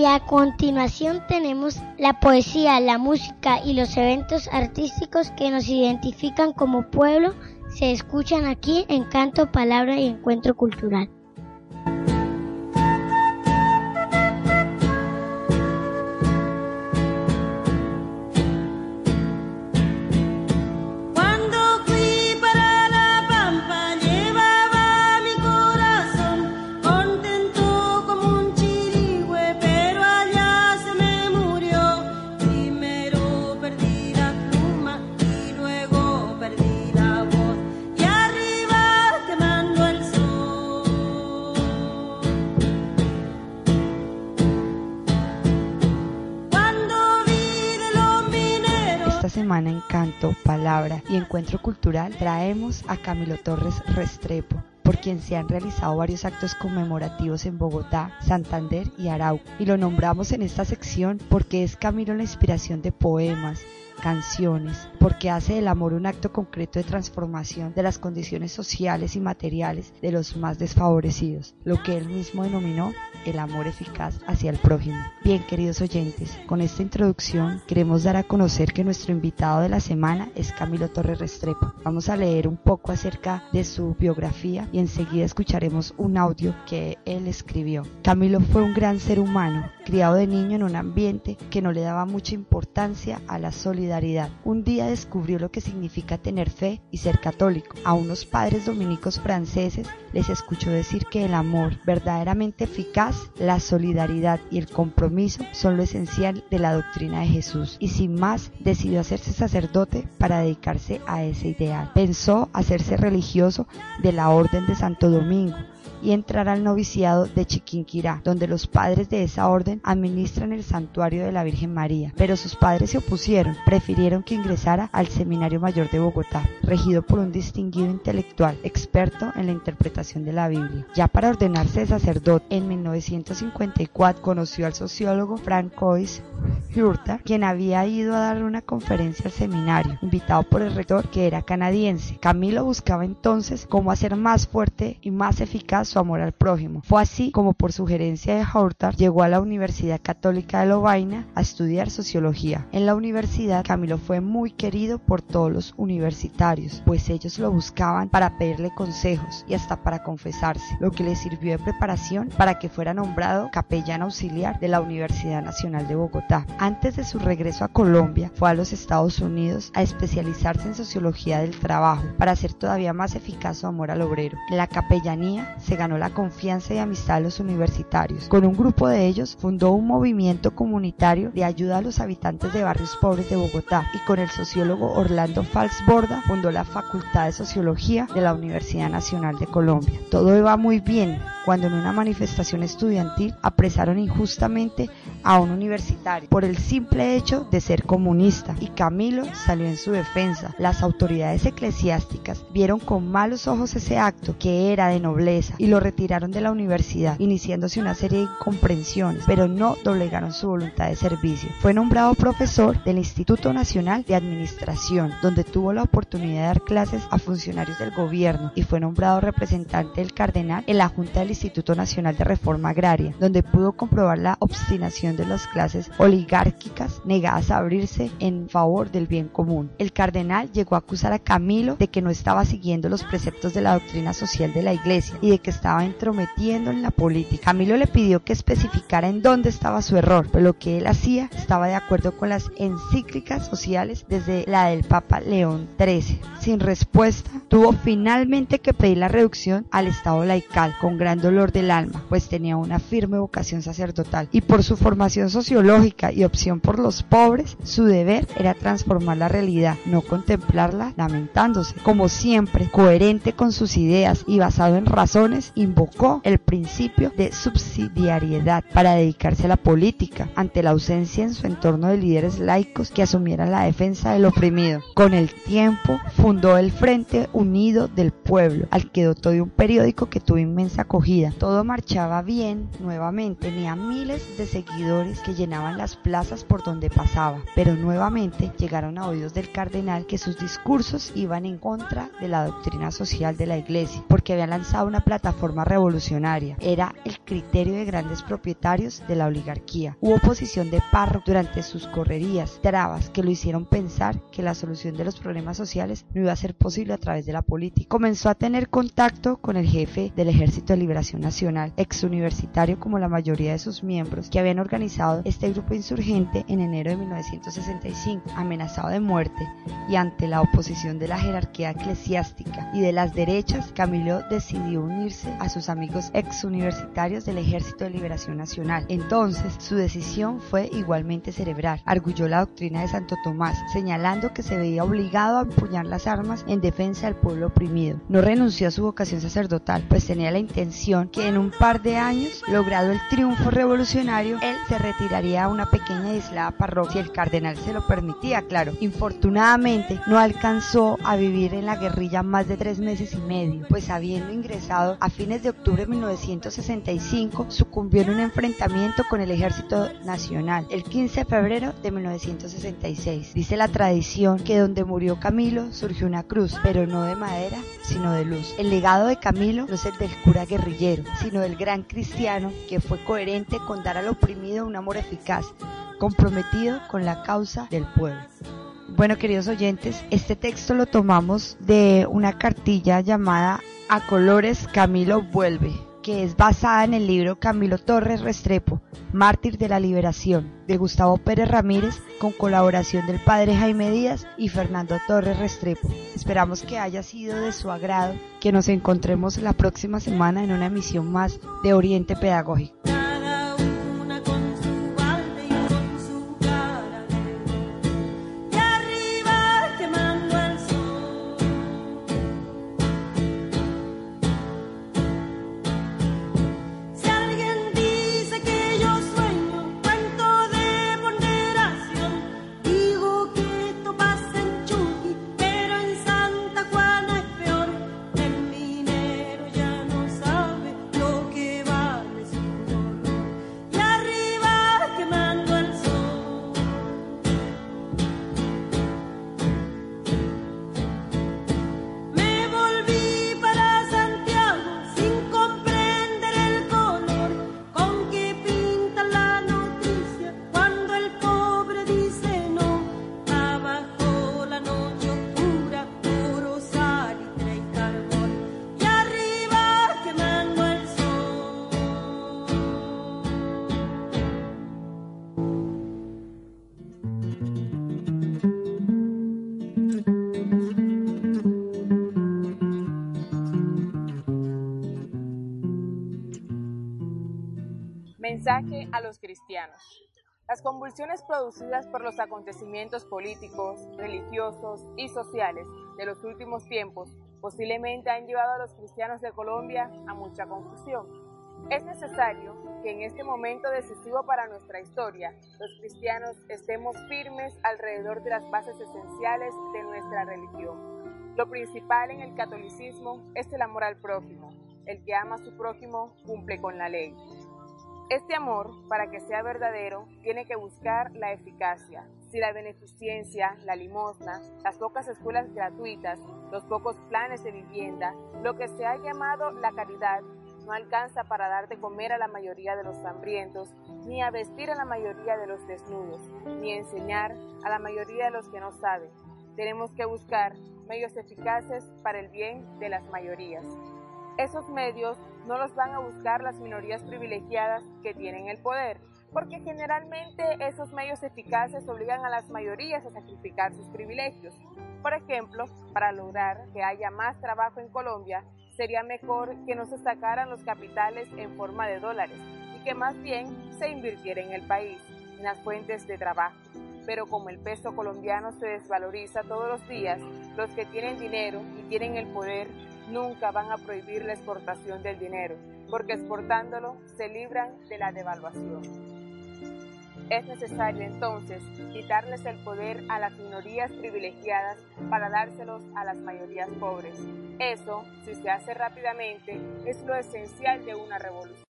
Y a continuación tenemos la poesía, la música y los eventos artísticos que nos identifican como pueblo se escuchan aquí en Canto, Palabra y Encuentro Cultural. Semana en Canto, Palabra y Encuentro Cultural traemos a Camilo Torres Restrepo, por quien se han realizado varios actos conmemorativos en Bogotá, Santander y Arauco. Y lo nombramos en esta sección porque es Camilo la inspiración de poemas, canciones, porque hace del amor un acto concreto de transformación de las condiciones sociales y materiales de los más desfavorecidos, lo que él mismo denominó el amor eficaz hacia el prójimo. Bien, queridos oyentes, con esta introducción queremos dar a conocer que nuestro invitado de la semana es Camilo Torres Restrepo. Vamos a leer un poco acerca de su biografía y enseguida escucharemos un audio que él escribió. Camilo fue un gran ser humano, criado de niño en un ambiente que no le daba mucha importancia a la solidaridad. Un día descubrió lo que significa tener fe y ser católico. A unos padres dominicos franceses les escuchó decir que el amor verdaderamente eficaz, la solidaridad y el compromiso son lo esencial de la doctrina de Jesús y sin más decidió hacerse sacerdote para dedicarse a ese ideal. Pensó hacerse religioso de la Orden de Santo Domingo y entrar al noviciado de Chiquinquirá, donde los padres de esa orden administran el santuario de la Virgen María. Pero sus padres se opusieron, prefirieron que ingresara al Seminario Mayor de Bogotá, regido por un distinguido intelectual, experto en la interpretación de la Biblia. Ya para ordenarse de sacerdote, en 1954 conoció al sociólogo Francois Hurta, quien había ido a dar una conferencia al seminario, invitado por el rector que era canadiense. Camilo buscaba entonces cómo hacer más fuerte y más eficaz su amor al prójimo. Fue así como por sugerencia de Hurta llegó a la Universidad Católica de Lovaina a estudiar sociología. En la universidad Camilo fue muy querido por todos los universitarios, pues ellos lo buscaban para pedirle consejos y hasta para confesarse, lo que le sirvió de preparación para que fuera nombrado capellán auxiliar de la Universidad Nacional de Bogotá. Antes de su regreso a Colombia, fue a los Estados Unidos a especializarse en sociología del trabajo para hacer todavía más eficaz su amor al obrero. En la capellanía se ganó la confianza y amistad de los universitarios. Con un grupo de ellos fundó un movimiento comunitario de ayuda a los habitantes de barrios pobres de Bogotá y con el sociólogo Orlando Falsborda fundó la Facultad de Sociología de la Universidad Nacional de Colombia. Todo iba muy bien cuando en una manifestación estudiantil apresaron injustamente a un universitario por el simple hecho de ser comunista y Camilo salió en su defensa. Las autoridades eclesiásticas vieron con malos ojos ese acto que era de nobleza y lo retiraron de la universidad, iniciándose una serie de incomprensiones, pero no doblegaron su voluntad de servicio. Fue nombrado profesor del Instituto Nacional de Administración, donde tuvo la oportunidad de dar clases a funcionarios del gobierno y fue nombrado representante del cardenal en la Junta del Instituto Nacional de Reforma Agraria, donde pudo comprobar la obstinación de las clases oligárquicas negadas a abrirse en favor del bien común. El cardenal llegó a acusar a Camilo de que no estaba siguiendo los preceptos de la doctrina social de la Iglesia y de que estaba entrometiendo en la política. Camilo le pidió que especificara en dónde estaba su error, pero lo que él hacía estaba de acuerdo con las encíclicas sociales desde la del Papa León XIII. Sin respuesta, tuvo finalmente que pedir la reducción al Estado laical con gran dolor del alma, pues tenía una firme vocación sacerdotal y por su formación sociológica y opción por los pobres, su deber era transformar la realidad, no contemplarla lamentándose. Como siempre, coherente con sus ideas y basado en razones, invocó el principio de subsidiariedad para dedicarse a la política ante la ausencia en su entorno de líderes laicos que asumieran la defensa del oprimido. Con el tiempo, fundó el Frente Unido del Pueblo, al que dotó de un periódico que tuvo inmensa acogida. Todo marchaba bien nuevamente, tenía miles de seguidores que llenaban las plazas por donde pasaba, pero nuevamente llegaron a oídos del cardenal que sus discursos iban en contra de la doctrina social de la iglesia, porque había lanzado una plataforma revolucionaria, era el criterio de grandes propietarios de la oligarquía. Hubo oposición de Parro durante sus correrías, trabas que lo hicieron pensar que la solución de los problemas sociales no iba a ser posible a través de la política. Comenzó a tener contacto con el jefe del Ejército de Liberación Nacional, ex universitario como la mayoría de sus miembros, que habían organizado este grupo insurgente en enero de 1965, amenazado de muerte y ante la oposición de la jerarquía eclesiástica y de las derechas, Camilo decidió unirse a sus amigos ex universitarios del Ejército de Liberación Nacional. Entonces, su decisión fue igualmente cerebral. Arguyó la doctrina de Santo Tomás, señalando que se veía obligado a empuñar las armas en defensa del pueblo oprimido. No renunció a su vocación sacerdotal, pues tenía la intención que en un par de años, logrado el triunfo revolucionario, él se retiraría a una pequeña y aislada parroquia si el cardenal se lo permitía, claro. Infortunadamente, no alcanzó a vivir en la guerrilla más de tres meses y medio, pues habiendo ingresado a fines de octubre de 1965, sucumbió en un enfrentamiento con el ejército nacional el 15 de febrero de 1966. Dice la tradición que donde murió Camilo surgió una cruz, pero no de madera, sino de luz. El legado de Camilo no es el del cura guerrillero, sino del gran cristiano que fue coherente con dar al oprimido un amor eficaz, comprometido con la causa del pueblo. Bueno, queridos oyentes, este texto lo tomamos de una cartilla llamada A colores Camilo vuelve, que es basada en el libro Camilo Torres Restrepo, Mártir de la Liberación, de Gustavo Pérez Ramírez, con colaboración del padre Jaime Díaz y Fernando Torres Restrepo. Esperamos que haya sido de su agrado, que nos encontremos la próxima semana en una emisión más de Oriente Pedagógico. A los cristianos. Las convulsiones producidas por los acontecimientos políticos, religiosos y sociales de los últimos tiempos posiblemente han llevado a los cristianos de Colombia a mucha confusión. Es necesario que en este momento decisivo para nuestra historia, los cristianos estemos firmes alrededor de las bases esenciales de nuestra religión. Lo principal en el catolicismo es el amor al prójimo. El que ama a su prójimo cumple con la ley. Este amor, para que sea verdadero, tiene que buscar la eficacia. Si la beneficencia, la limosna, las pocas escuelas gratuitas, los pocos planes de vivienda, lo que se ha llamado la caridad, no alcanza para dar de comer a la mayoría de los hambrientos, ni a vestir a la mayoría de los desnudos, ni enseñar a la mayoría de los que no saben. Tenemos que buscar medios eficaces para el bien de las mayorías. Esos medios no los van a buscar las minorías privilegiadas que tienen el poder, porque generalmente esos medios eficaces obligan a las mayorías a sacrificar sus privilegios. Por ejemplo, para lograr que haya más trabajo en Colombia, sería mejor que no se sacaran los capitales en forma de dólares y que más bien se invirtiera en el país, en las fuentes de trabajo. Pero como el peso colombiano se desvaloriza todos los días, los que tienen dinero y tienen el poder nunca van a prohibir la exportación del dinero, porque exportándolo se libran de la devaluación. Es necesario entonces quitarles el poder a las minorías privilegiadas para dárselos a las mayorías pobres. Eso, si se hace rápidamente, es lo esencial de una revolución.